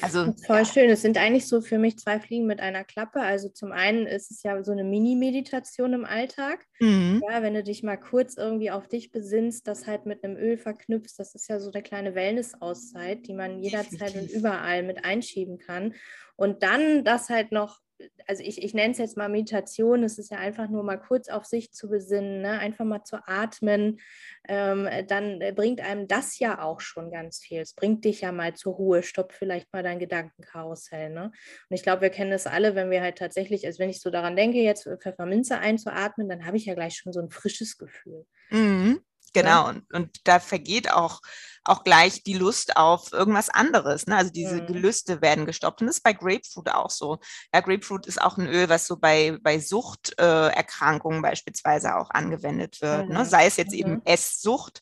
Also, voll ja. schön. Es sind eigentlich so für mich zwei Fliegen mit einer Klappe. Also zum einen ist es ja so eine Mini-Meditation im Alltag. Mhm. Ja, wenn du dich mal kurz irgendwie auf dich besinnst, das halt mit einem Öl verknüpfst, das ist ja so eine kleine Wellness-Auszeit, die man jederzeit Definitiv. und überall mit einschieben kann. Und dann das halt noch also ich, ich nenne es jetzt mal Meditation, es ist ja einfach nur mal kurz auf sich zu besinnen, ne? einfach mal zu atmen, ähm, dann äh, bringt einem das ja auch schon ganz viel. Es bringt dich ja mal zur Ruhe, stopp vielleicht mal dein Gedankenkarussell. Ne? Und ich glaube, wir kennen das alle, wenn wir halt tatsächlich, also wenn ich so daran denke, jetzt Pfefferminze einzuatmen, dann habe ich ja gleich schon so ein frisches Gefühl. Mhm. Genau, ja. und, und da vergeht auch, auch gleich die Lust auf irgendwas anderes. Ne? Also diese mhm. Gelüste werden gestoppt. Und das ist bei Grapefruit auch so. Ja, Grapefruit ist auch ein Öl, was so bei, bei Suchterkrankungen beispielsweise auch angewendet wird. Ne? Mhm. Ne? Sei es jetzt mhm. eben Esssucht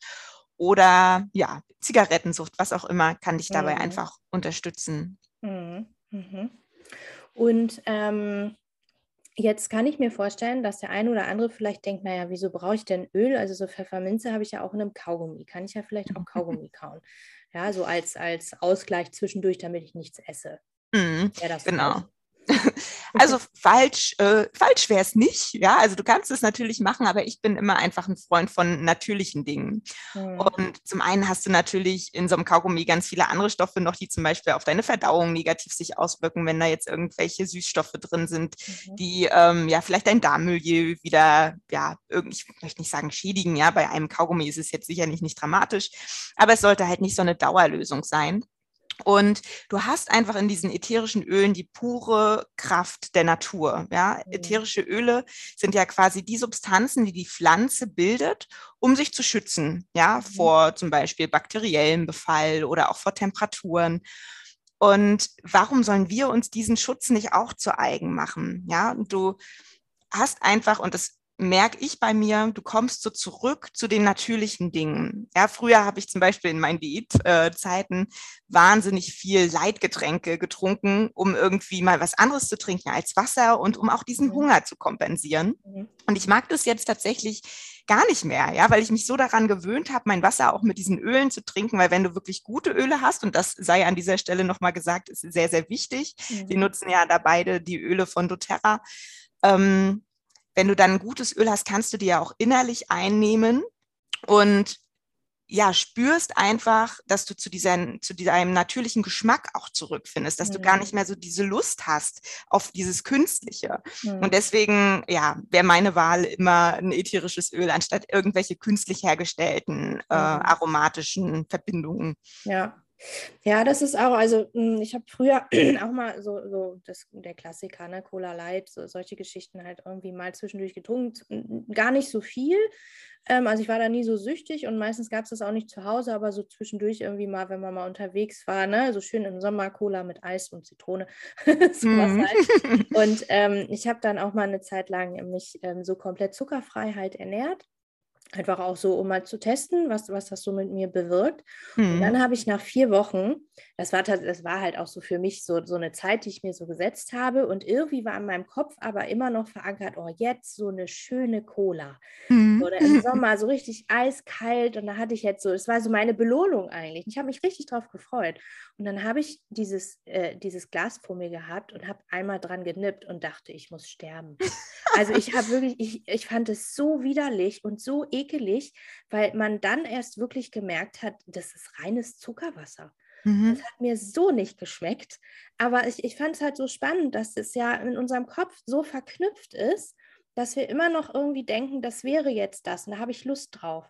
oder ja, Zigarettensucht, was auch immer, kann dich dabei mhm. einfach unterstützen. Mhm. Mhm. Und ähm, Jetzt kann ich mir vorstellen, dass der eine oder andere vielleicht denkt, naja, wieso brauche ich denn Öl? Also so Pfefferminze habe ich ja auch in einem Kaugummi. Kann ich ja vielleicht auch Kaugummi kauen. Ja, so als, als Ausgleich zwischendurch, damit ich nichts esse. Mhm, genau. Falsch. Also falsch, äh, falsch wäre es nicht. Ja, also du kannst es natürlich machen, aber ich bin immer einfach ein Freund von natürlichen Dingen. Mhm. Und zum einen hast du natürlich in so einem Kaugummi ganz viele andere Stoffe noch, die zum Beispiel auf deine Verdauung negativ sich auswirken, wenn da jetzt irgendwelche Süßstoffe drin sind, mhm. die ähm, ja vielleicht dein Darmmilieu wieder, ja, irgendwie, ich möchte nicht sagen schädigen, ja, bei einem Kaugummi ist es jetzt sicherlich nicht dramatisch, aber es sollte halt nicht so eine Dauerlösung sein. Und du hast einfach in diesen ätherischen Ölen die pure Kraft der Natur. Ja? Mhm. Ätherische Öle sind ja quasi die Substanzen, die die Pflanze bildet, um sich zu schützen, ja, mhm. vor zum Beispiel bakteriellem Befall oder auch vor Temperaturen. Und warum sollen wir uns diesen Schutz nicht auch zu eigen machen? Ja, und du hast einfach, und das merke ich bei mir, du kommst so zurück zu den natürlichen Dingen. Ja, früher habe ich zum Beispiel in meinen Diätzeiten wahnsinnig viel Leitgetränke getrunken, um irgendwie mal was anderes zu trinken als Wasser und um auch diesen mhm. Hunger zu kompensieren. Mhm. Und ich mag das jetzt tatsächlich gar nicht mehr, ja, weil ich mich so daran gewöhnt habe, mein Wasser auch mit diesen Ölen zu trinken, weil wenn du wirklich gute Öle hast, und das sei an dieser Stelle nochmal gesagt, ist sehr, sehr wichtig. Mhm. Wir nutzen ja da beide die Öle von doTERRA. Ähm, wenn du dann ein gutes Öl hast, kannst du dir ja auch innerlich einnehmen und ja, spürst einfach, dass du zu, dieser, zu deinem natürlichen Geschmack auch zurückfindest, dass mhm. du gar mhm. nicht mehr so diese Lust hast auf dieses Künstliche. Mhm. Und deswegen, ja, wäre meine Wahl immer ein ätherisches Öl anstatt irgendwelche künstlich hergestellten äh, mhm. aromatischen Verbindungen. Ja, ja, das ist auch, also hm, ich habe früher auch mal so, so das, der Klassiker, ne, Cola Light, so, solche Geschichten halt irgendwie mal zwischendurch getrunken. Gar nicht so viel. Ähm, also ich war da nie so süchtig und meistens gab es das auch nicht zu Hause, aber so zwischendurch irgendwie mal, wenn man mal unterwegs war, ne, so schön im Sommer Cola mit Eis und Zitrone. mhm. halt. Und ähm, ich habe dann auch mal eine Zeit lang mich ähm, so komplett zuckerfrei halt ernährt Einfach auch so, um mal zu testen, was, was das so mit mir bewirkt. Mhm. Und dann habe ich nach vier Wochen, das war, das war halt auch so für mich so, so eine Zeit, die ich mir so gesetzt habe. Und irgendwie war in meinem Kopf aber immer noch verankert, oh, jetzt so eine schöne Cola. Mhm. Oder im Sommer so richtig eiskalt. Und da hatte ich jetzt so, es war so meine Belohnung eigentlich. Ich habe mich richtig drauf gefreut. Und dann habe ich dieses, äh, dieses Glas vor mir gehabt und habe einmal dran genippt und dachte, ich muss sterben. Also ich habe wirklich, ich, ich fand es so widerlich und so ekelig, weil man dann erst wirklich gemerkt hat, das ist reines Zuckerwasser. Mhm. Das hat mir so nicht geschmeckt. Aber ich, ich fand es halt so spannend, dass es ja in unserem Kopf so verknüpft ist, dass wir immer noch irgendwie denken, das wäre jetzt das und da habe ich Lust drauf.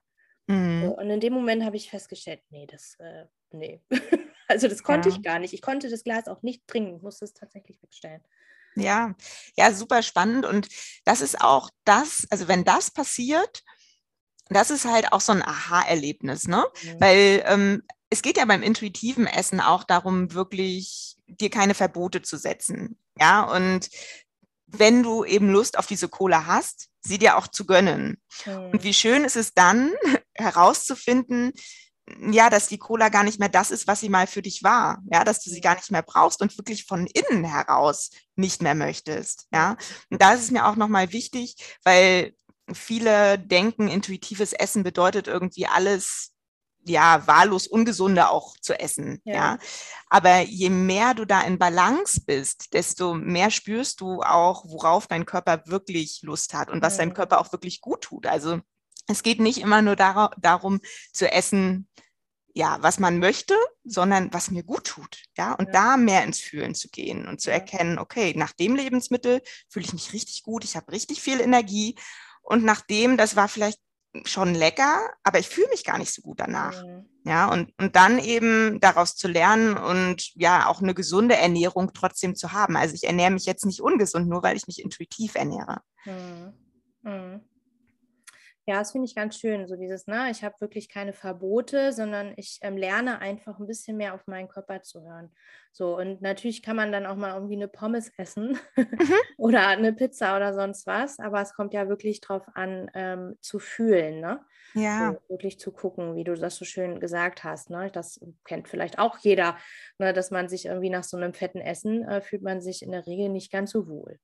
Mhm. So, und in dem Moment habe ich festgestellt, nee, das, äh, nee. also das konnte ja. ich gar nicht. Ich konnte das Glas auch nicht trinken, ich musste es tatsächlich wegstellen. Ja, ja, super spannend. Und das ist auch das, also wenn das passiert, das ist halt auch so ein Aha-Erlebnis, ne? Mhm. Weil ähm, es geht ja beim intuitiven Essen auch darum, wirklich dir keine Verbote zu setzen. Ja, und wenn du eben Lust auf diese Cola hast, sie dir auch zu gönnen. Mhm. Und wie schön ist es dann herauszufinden, ja, dass die Cola gar nicht mehr das ist, was sie mal für dich war, ja, dass du sie gar nicht mehr brauchst und wirklich von innen heraus nicht mehr möchtest, ja. Und da ist es mir auch nochmal wichtig, weil viele denken, intuitives Essen bedeutet irgendwie alles ja, wahllos Ungesunde auch zu essen. Ja. ja. Aber je mehr du da in Balance bist, desto mehr spürst du auch, worauf dein Körper wirklich Lust hat und was ja. deinem Körper auch wirklich gut tut. Also es geht nicht immer nur dar darum zu essen, ja, was man möchte, sondern was mir gut tut. Ja, und ja. da mehr ins Fühlen zu gehen und zu erkennen, okay, nach dem Lebensmittel fühle ich mich richtig gut, ich habe richtig viel Energie. Und nach dem, das war vielleicht schon lecker, aber ich fühle mich gar nicht so gut danach. Mhm. Ja, und, und dann eben daraus zu lernen und ja, auch eine gesunde Ernährung trotzdem zu haben. Also ich ernähre mich jetzt nicht ungesund, nur weil ich mich intuitiv ernähre. Mhm. Mhm. Ja, das finde ich ganz schön. So dieses, ne, ich habe wirklich keine Verbote, sondern ich ähm, lerne einfach ein bisschen mehr auf meinen Körper zu hören. So, und natürlich kann man dann auch mal irgendwie eine Pommes essen mhm. oder eine Pizza oder sonst was, aber es kommt ja wirklich drauf an, ähm, zu fühlen, ne? Ja. So, wirklich zu gucken, wie du das so schön gesagt hast. Ne? Das kennt vielleicht auch jeder, ne, dass man sich irgendwie nach so einem fetten Essen äh, fühlt man sich in der Regel nicht ganz so wohl.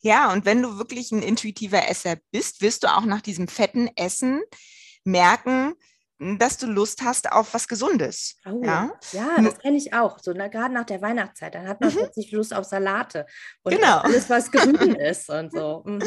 Ja, und wenn du wirklich ein intuitiver Esser bist, wirst du auch nach diesem fetten Essen merken, dass du Lust hast auf was Gesundes. Oh, ja? ja, das kenne ich auch. So na, gerade nach der Weihnachtszeit, dann hat man mhm. plötzlich Lust auf Salate und genau. alles, was grün ist und so. Mhm.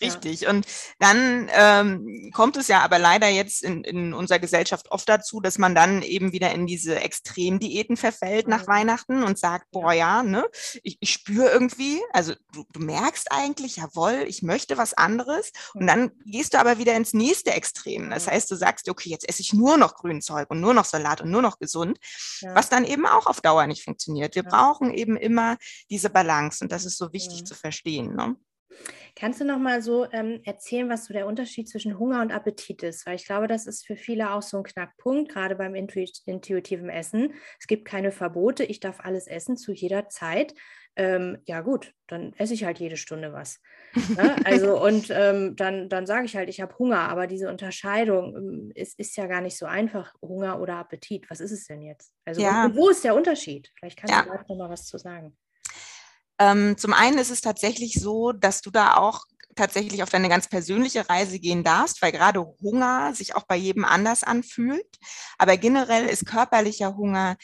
Richtig. Und dann ähm, kommt es ja aber leider jetzt in, in unserer Gesellschaft oft dazu, dass man dann eben wieder in diese Extremdiäten verfällt nach mhm. Weihnachten und sagt, boah, ja, ne, ich, ich spüre irgendwie, also du, du merkst eigentlich, jawohl, ich möchte was anderes. Und dann gehst du aber wieder ins nächste Extrem. Das heißt, du sagst, okay, jetzt esse ich nur noch Grünzeug und nur noch Salat und nur noch gesund, ja. was dann eben auch auf Dauer nicht funktioniert. Wir ja. brauchen eben immer diese Balance und das ist so wichtig ja. zu verstehen. Ne? Kannst du noch mal so ähm, erzählen, was so der Unterschied zwischen Hunger und Appetit ist? Weil ich glaube, das ist für viele auch so ein Knackpunkt, gerade beim intuitiven Essen. Es gibt keine Verbote, ich darf alles essen zu jeder Zeit. Ähm, ja gut, dann esse ich halt jede Stunde was. Ne? Also und ähm, dann, dann sage ich halt, ich habe Hunger, aber diese Unterscheidung ähm, ist, ist ja gar nicht so einfach, Hunger oder Appetit. Was ist es denn jetzt? Also ja. wo, wo ist der Unterschied? Vielleicht kannst ja. du da noch mal was zu sagen. Ähm, zum einen ist es tatsächlich so, dass du da auch tatsächlich auf deine ganz persönliche Reise gehen darfst, weil gerade Hunger sich auch bei jedem anders anfühlt. Aber generell ist körperlicher Hunger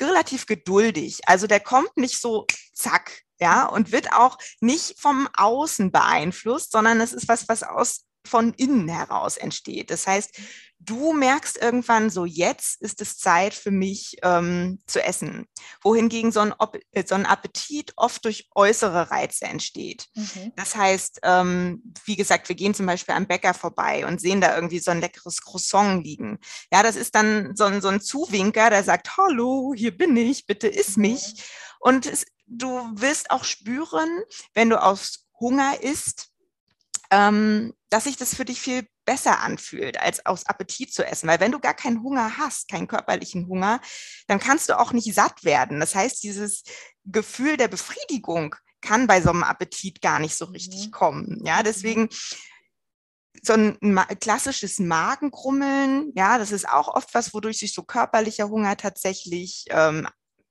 relativ geduldig. Also der kommt nicht so zack, ja, und wird auch nicht vom Außen beeinflusst, sondern es ist was, was aus von innen heraus entsteht. Das heißt, du merkst irgendwann so, jetzt ist es Zeit für mich ähm, zu essen. Wohingegen so ein, äh, so ein, Appetit oft durch äußere Reize entsteht. Mhm. Das heißt, ähm, wie gesagt, wir gehen zum Beispiel am Bäcker vorbei und sehen da irgendwie so ein leckeres Croissant liegen. Ja, das ist dann so ein, so ein Zuwinker, der sagt, hallo, hier bin ich, bitte iss mhm. mich. Und es, du wirst auch spüren, wenn du aus Hunger isst, ähm, dass sich das für dich viel besser anfühlt, als aus Appetit zu essen. Weil wenn du gar keinen Hunger hast, keinen körperlichen Hunger, dann kannst du auch nicht satt werden. Das heißt, dieses Gefühl der Befriedigung kann bei so einem Appetit gar nicht so richtig mhm. kommen. Ja, mhm. deswegen so ein klassisches Magengrummeln, ja, das ist auch oft was, wodurch sich so körperlicher Hunger tatsächlich ähm,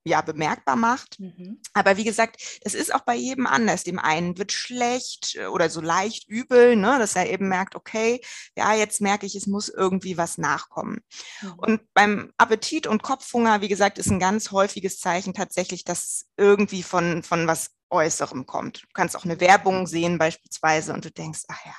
ja, bemerkbar macht. Mhm. Aber wie gesagt, das ist auch bei jedem anders. Dem einen wird schlecht äh, oder so leicht übel, ne, dass er eben merkt, okay, ja, jetzt merke ich, es muss irgendwie was nachkommen. Mhm. Und beim Appetit und Kopfhunger, wie gesagt, ist ein ganz häufiges Zeichen tatsächlich, dass irgendwie von, von was Äußerem kommt. Du kannst auch eine Werbung sehen beispielsweise und du denkst, ach ja,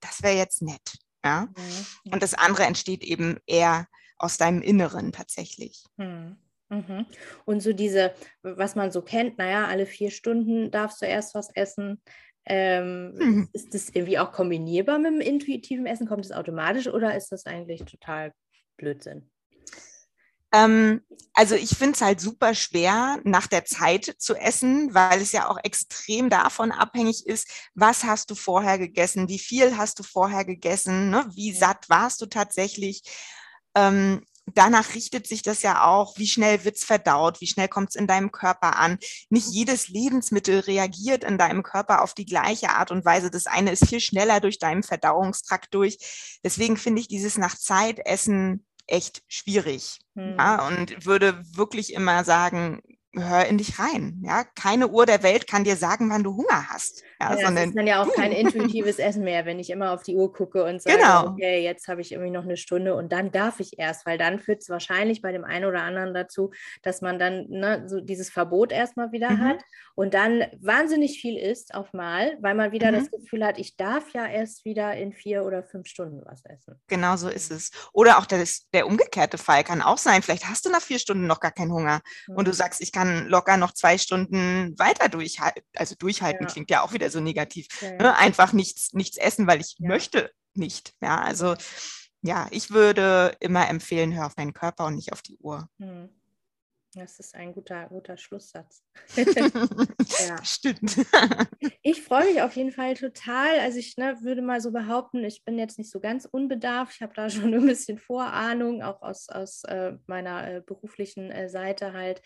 das wäre jetzt nett. Ja? Mhm. Und das andere entsteht eben eher aus deinem Inneren tatsächlich. Mhm. Mhm. Und so diese, was man so kennt, naja, alle vier Stunden darfst du erst was essen. Ähm, mhm. Ist das irgendwie auch kombinierbar mit dem intuitiven Essen? Kommt es automatisch oder ist das eigentlich total Blödsinn? Ähm, also ich finde es halt super schwer, nach der Zeit zu essen, weil es ja auch extrem davon abhängig ist, was hast du vorher gegessen, wie viel hast du vorher gegessen, ne? wie satt warst du tatsächlich. Ähm, danach richtet sich das ja auch, wie schnell wird's verdaut, wie schnell kommt's in deinem Körper an. Nicht jedes Lebensmittel reagiert in deinem Körper auf die gleiche Art und Weise. Das eine ist viel schneller durch deinen Verdauungstrakt durch. Deswegen finde ich dieses nach Zeit essen echt schwierig. Hm. Ja, und würde wirklich immer sagen, hör in dich rein. Ja, keine Uhr der Welt kann dir sagen, wann du Hunger hast. Ja, ja sondern das ist dann ja auch kein intuitives Essen mehr, wenn ich immer auf die Uhr gucke und sage, genau. okay, jetzt habe ich irgendwie noch eine Stunde und dann darf ich erst, weil dann führt es wahrscheinlich bei dem einen oder anderen dazu, dass man dann ne, so dieses Verbot erstmal wieder mhm. hat und dann wahnsinnig viel isst auf mal, weil man wieder mhm. das Gefühl hat, ich darf ja erst wieder in vier oder fünf Stunden was essen. Genau so ist es. Oder auch der, der umgekehrte Fall kann auch sein, vielleicht hast du nach vier Stunden noch gar keinen Hunger mhm. und du sagst, ich kann kann locker noch zwei Stunden weiter durchhalten. Also durchhalten ja. klingt ja auch wieder so negativ. Ja. Ne? Einfach nichts, nichts essen, weil ich ja. möchte nicht. Ja, also ja, ich würde immer empfehlen, hör auf deinen Körper und nicht auf die Uhr. Hm. Das ist ein guter, guter Schlusssatz. ja. Stimmt. ich freue mich auf jeden Fall total. Also ich ne, würde mal so behaupten, ich bin jetzt nicht so ganz unbedarft. Ich habe da schon ein bisschen Vorahnung, auch aus, aus äh, meiner äh, beruflichen äh, Seite halt.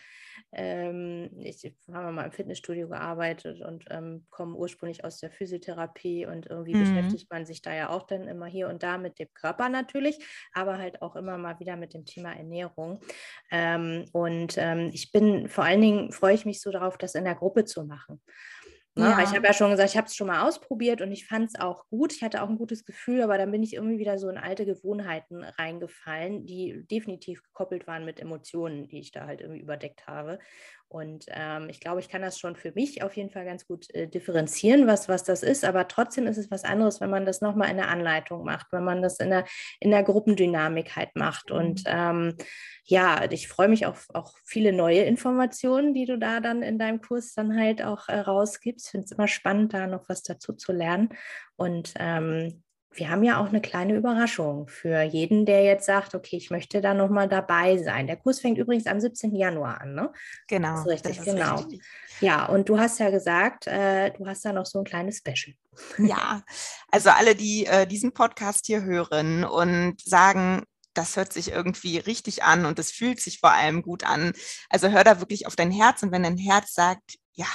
Ähm, ich habe mal im Fitnessstudio gearbeitet und ähm, komme ursprünglich aus der Physiotherapie und irgendwie mhm. beschäftigt man sich da ja auch dann immer hier und da mit dem Körper natürlich, aber halt auch immer mal wieder mit dem Thema Ernährung. Ähm, und ähm, ich bin vor allen Dingen, freue ich mich so darauf, das in der Gruppe zu machen. Ne? Ja. Ich habe ja schon gesagt, ich habe es schon mal ausprobiert und ich fand es auch gut. Ich hatte auch ein gutes Gefühl, aber dann bin ich irgendwie wieder so in alte Gewohnheiten reingefallen, die definitiv gekoppelt waren mit Emotionen, die ich da halt irgendwie überdeckt habe. Und ähm, ich glaube, ich kann das schon für mich auf jeden Fall ganz gut äh, differenzieren, was, was das ist. Aber trotzdem ist es was anderes, wenn man das nochmal in der Anleitung macht, wenn man das in der, in der Gruppendynamik halt macht. Und mhm. ähm, ja, ich freue mich auf auch viele neue Informationen, die du da dann in deinem Kurs dann halt auch äh, rausgibst. Ich finde es immer spannend, da noch was dazu zu lernen. Und ähm, wir haben ja auch eine kleine Überraschung für jeden, der jetzt sagt, okay, ich möchte da nochmal dabei sein. Der Kurs fängt übrigens am 17. Januar an, ne? Genau. Das ist richtig, das ist genau. Richtig. Ja, und du hast ja gesagt, äh, du hast da noch so ein kleines Special. Ja, also alle, die äh, diesen Podcast hier hören und sagen, das hört sich irgendwie richtig an und es fühlt sich vor allem gut an. Also hör da wirklich auf dein Herz und wenn dein Herz sagt, ja,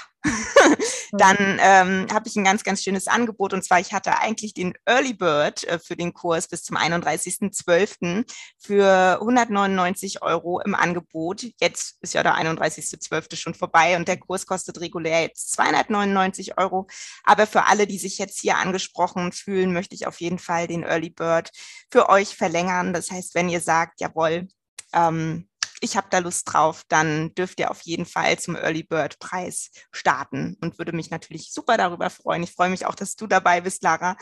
dann ähm, habe ich ein ganz, ganz schönes Angebot. Und zwar, ich hatte eigentlich den Early Bird äh, für den Kurs bis zum 31.12. für 199 Euro im Angebot. Jetzt ist ja der 31.12. schon vorbei und der Kurs kostet regulär jetzt 299 Euro. Aber für alle, die sich jetzt hier angesprochen fühlen, möchte ich auf jeden Fall den Early Bird für euch verlängern. Das heißt, wenn ihr sagt, jawohl, ähm, ich habe da Lust drauf, dann dürft ihr auf jeden Fall zum Early Bird Preis starten und würde mich natürlich super darüber freuen. Ich freue mich auch, dass du dabei bist, Lara.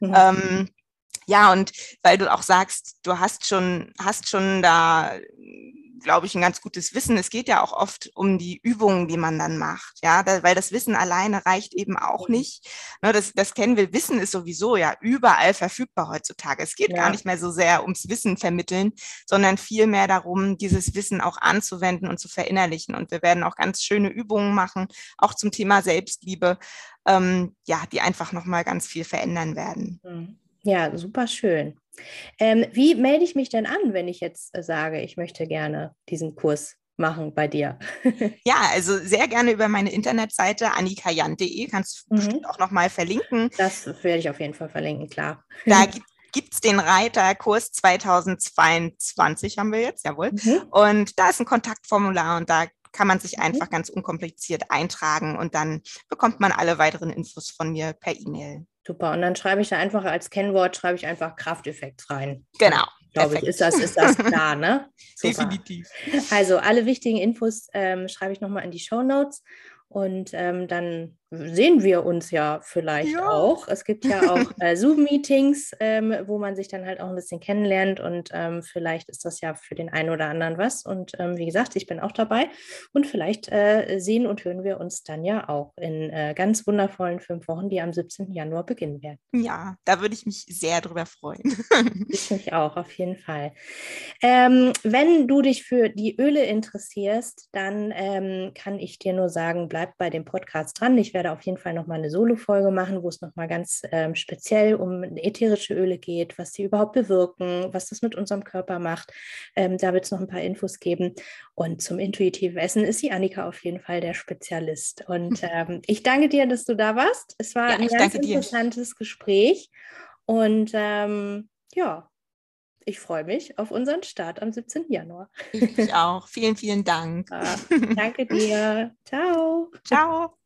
Mhm. Ähm, ja, und weil du auch sagst, du hast schon, hast schon da glaube ich, ein ganz gutes Wissen. Es geht ja auch oft um die Übungen, die man dann macht, ja, da, weil das Wissen alleine reicht eben auch mhm. nicht. Ne, das, das kennen wir. Wissen ist sowieso ja überall verfügbar heutzutage. Es geht ja. gar nicht mehr so sehr ums Wissen vermitteln, sondern vielmehr darum, dieses Wissen auch anzuwenden und zu verinnerlichen. Und wir werden auch ganz schöne Übungen machen, auch zum Thema Selbstliebe, ähm, ja, die einfach nochmal ganz viel verändern werden. Mhm. Ja, super schön. Ähm, wie melde ich mich denn an, wenn ich jetzt äh, sage, ich möchte gerne diesen Kurs machen bei dir? ja, also sehr gerne über meine Internetseite annikajant.de kannst du mhm. bestimmt auch nochmal verlinken. Das werde ich auf jeden Fall verlinken, klar. Da gibt gibt es den Reiterkurs 2022, haben wir jetzt, jawohl. Mhm. Und da ist ein Kontaktformular und da kann man sich mhm. einfach ganz unkompliziert eintragen und dann bekommt man alle weiteren Infos von mir per E-Mail. Super. Und dann schreibe ich da einfach als Kennwort, schreibe ich einfach Krafteffekt rein. Genau. Glaube ich, ist das, ist das klar, ne? Super. Definitiv. Also alle wichtigen Infos ähm, schreibe ich nochmal in die Show Notes. Und ähm, dann sehen wir uns ja vielleicht ja. auch. Es gibt ja auch äh, Zoom-Meetings, ähm, wo man sich dann halt auch ein bisschen kennenlernt und ähm, vielleicht ist das ja für den einen oder anderen was. Und ähm, wie gesagt, ich bin auch dabei und vielleicht äh, sehen und hören wir uns dann ja auch in äh, ganz wundervollen fünf Wochen, die am 17. Januar beginnen werden. Ja, da würde ich mich sehr drüber freuen. ich mich auch, auf jeden Fall. Ähm, wenn du dich für die Öle interessierst, dann ähm, kann ich dir nur sagen, bleib bei dem Podcast dran. Ich werde auf jeden Fall nochmal eine Solo-Folge machen, wo es nochmal ganz ähm, speziell um ätherische Öle geht, was sie überhaupt bewirken, was das mit unserem Körper macht. Ähm, da wird es noch ein paar Infos geben. Und zum intuitiven Essen ist die Annika auf jeden Fall der Spezialist. Und ähm, ich danke dir, dass du da warst. Es war ja, ein ganz interessantes dir. Gespräch. Und ähm, ja, ich freue mich auf unseren Start am 17. Januar. Ich auch. Vielen, vielen Dank. Ja, danke dir. Ciao. Ciao.